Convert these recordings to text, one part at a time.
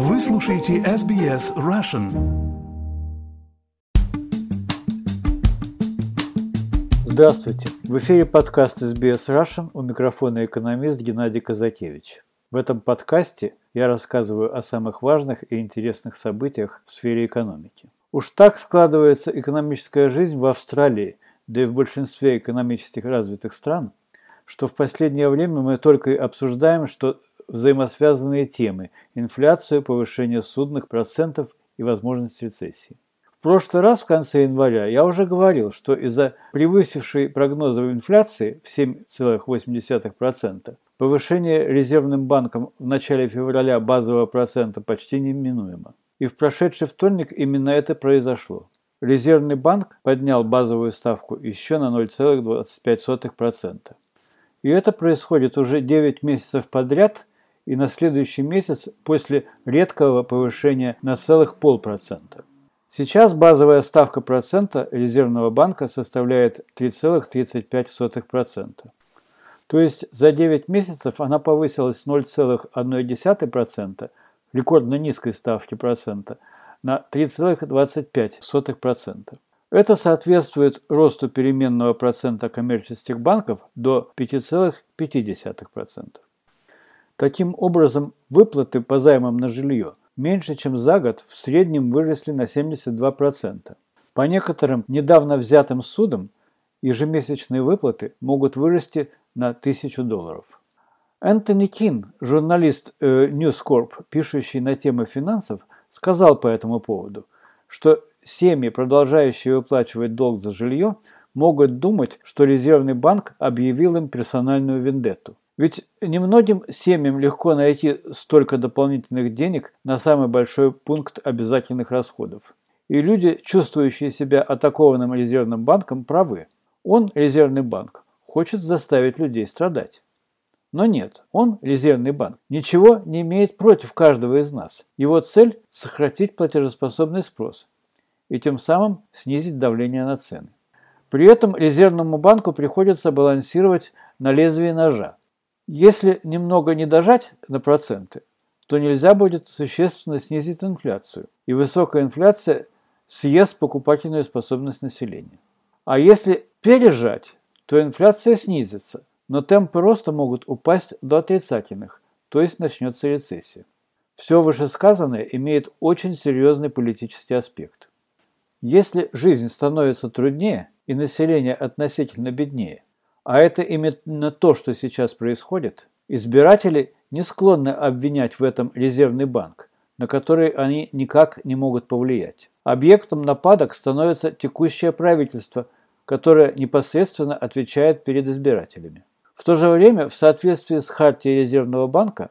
Вы слушаете SBS Russian. Здравствуйте! В эфире подкаст SBS Russian у микрофона экономист Геннадий Казакевич. В этом подкасте я рассказываю о самых важных и интересных событиях в сфере экономики. Уж так складывается экономическая жизнь в Австралии, да и в большинстве экономически развитых стран, что в последнее время мы только и обсуждаем, что взаимосвязанные темы – инфляцию, повышение судных процентов и возможность рецессии. В прошлый раз в конце января я уже говорил, что из-за превысившей прогнозы инфляции в 7,8% повышение резервным банком в начале февраля базового процента почти неминуемо. И в прошедший вторник именно это произошло. Резервный банк поднял базовую ставку еще на 0,25%. И это происходит уже 9 месяцев подряд и на следующий месяц после редкого повышения на целых полпроцента. Сейчас базовая ставка процента резервного банка составляет 3,35%. То есть за 9 месяцев она повысилась с 0,1% рекордно низкой ставки процента на 3,25%. Это соответствует росту переменного процента коммерческих банков до 5,5%. Таким образом, выплаты по займам на жилье меньше, чем за год, в среднем выросли на 72%. По некоторым недавно взятым судам ежемесячные выплаты могут вырасти на 1000 долларов. Энтони Кин, журналист э, News Corp, пишущий на темы финансов, сказал по этому поводу, что семьи, продолжающие выплачивать долг за жилье, могут думать, что Резервный банк объявил им персональную вендетту. Ведь немногим семьям легко найти столько дополнительных денег на самый большой пункт обязательных расходов. И люди, чувствующие себя атакованным резервным банком, правы. Он, резервный банк, хочет заставить людей страдать. Но нет, он, резервный банк, ничего не имеет против каждого из нас. Его цель – сократить платежеспособный спрос и тем самым снизить давление на цены. При этом резервному банку приходится балансировать на лезвии ножа. Если немного не дожать на проценты, то нельзя будет существенно снизить инфляцию, и высокая инфляция съест покупательную способность населения. А если пережать, то инфляция снизится, но темпы роста могут упасть до отрицательных, то есть начнется рецессия. Все вышесказанное имеет очень серьезный политический аспект. Если жизнь становится труднее и население относительно беднее, а это именно то, что сейчас происходит. Избиратели не склонны обвинять в этом резервный банк, на который они никак не могут повлиять. Объектом нападок становится текущее правительство, которое непосредственно отвечает перед избирателями. В то же время, в соответствии с хартией резервного банка,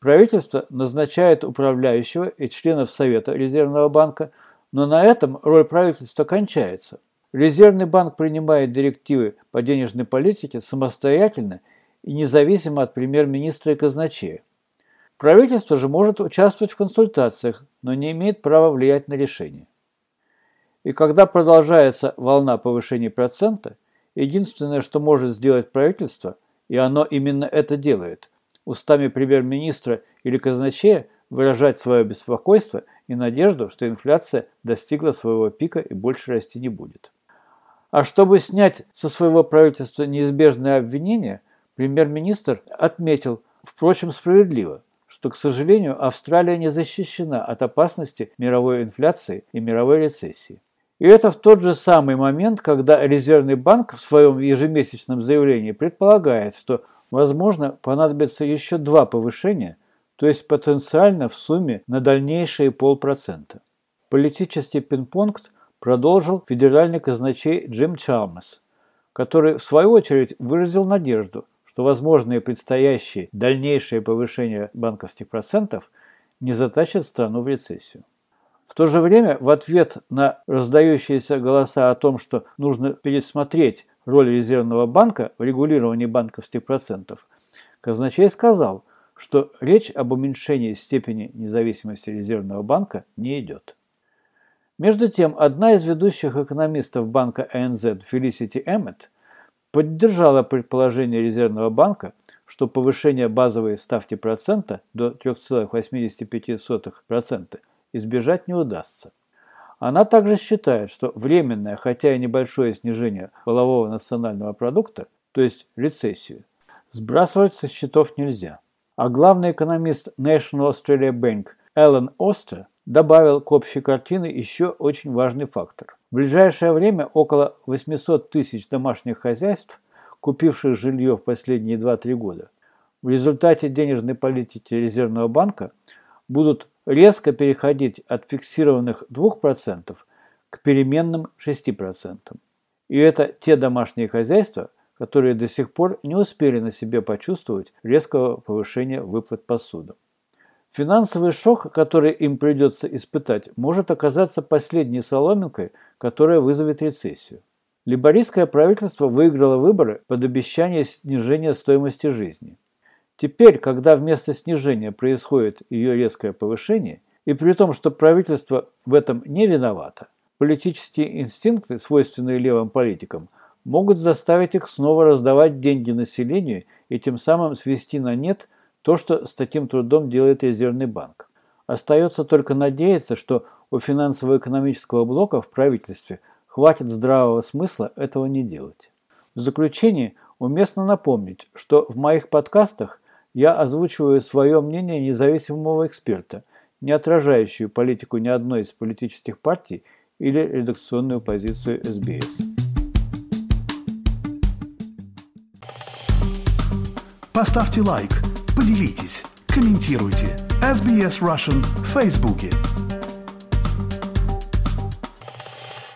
правительство назначает управляющего и членов Совета резервного банка, но на этом роль правительства кончается – Резервный банк принимает директивы по денежной политике самостоятельно и независимо от премьер-министра и казначея. Правительство же может участвовать в консультациях, но не имеет права влиять на решения. И когда продолжается волна повышения процента, единственное, что может сделать правительство, и оно именно это делает, устами премьер-министра или казначея выражать свое беспокойство и надежду, что инфляция достигла своего пика и больше расти не будет. А чтобы снять со своего правительства неизбежное обвинение, премьер-министр отметил, впрочем, справедливо, что, к сожалению, Австралия не защищена от опасности мировой инфляции и мировой рецессии. И это в тот же самый момент, когда Резервный банк в своем ежемесячном заявлении предполагает, что, возможно, понадобится еще два повышения, то есть потенциально в сумме на дальнейшие полпроцента. Политический пинг-понг продолжил федеральный казначей Джим Чалмас, который в свою очередь выразил надежду, что возможные предстоящие дальнейшие повышения банковских процентов не затащат страну в рецессию. В то же время, в ответ на раздающиеся голоса о том, что нужно пересмотреть роль резервного банка в регулировании банковских процентов, казначей сказал, что речь об уменьшении степени независимости резервного банка не идет. Между тем, одна из ведущих экономистов банка АНЗ Фелисити Эммет поддержала предположение Резервного банка, что повышение базовой ставки процента до 3,85% избежать не удастся. Она также считает, что временное, хотя и небольшое снижение полового национального продукта, то есть рецессию, сбрасывать со счетов нельзя. А главный экономист National Australia Bank Эллен Остер добавил к общей картине еще очень важный фактор. В ближайшее время около 800 тысяч домашних хозяйств, купивших жилье в последние 2-3 года, в результате денежной политики Резервного банка будут резко переходить от фиксированных 2% к переменным 6%. И это те домашние хозяйства, которые до сих пор не успели на себе почувствовать резкого повышения выплат по судам. Финансовый шок, который им придется испытать, может оказаться последней соломинкой, которая вызовет рецессию. Либористское правительство выиграло выборы под обещание снижения стоимости жизни. Теперь, когда вместо снижения происходит ее резкое повышение, и при том, что правительство в этом не виновато, политические инстинкты, свойственные левым политикам, могут заставить их снова раздавать деньги населению и тем самым свести на нет – то, что с таким трудом делает Резервный банк. Остается только надеяться, что у финансово-экономического блока в правительстве хватит здравого смысла этого не делать. В заключение уместно напомнить, что в моих подкастах я озвучиваю свое мнение независимого эксперта, не отражающую политику ни одной из политических партий или редакционную позицию СБС. Поставьте лайк – Поделитесь, комментируйте. SBS Russian в Фейсбуке.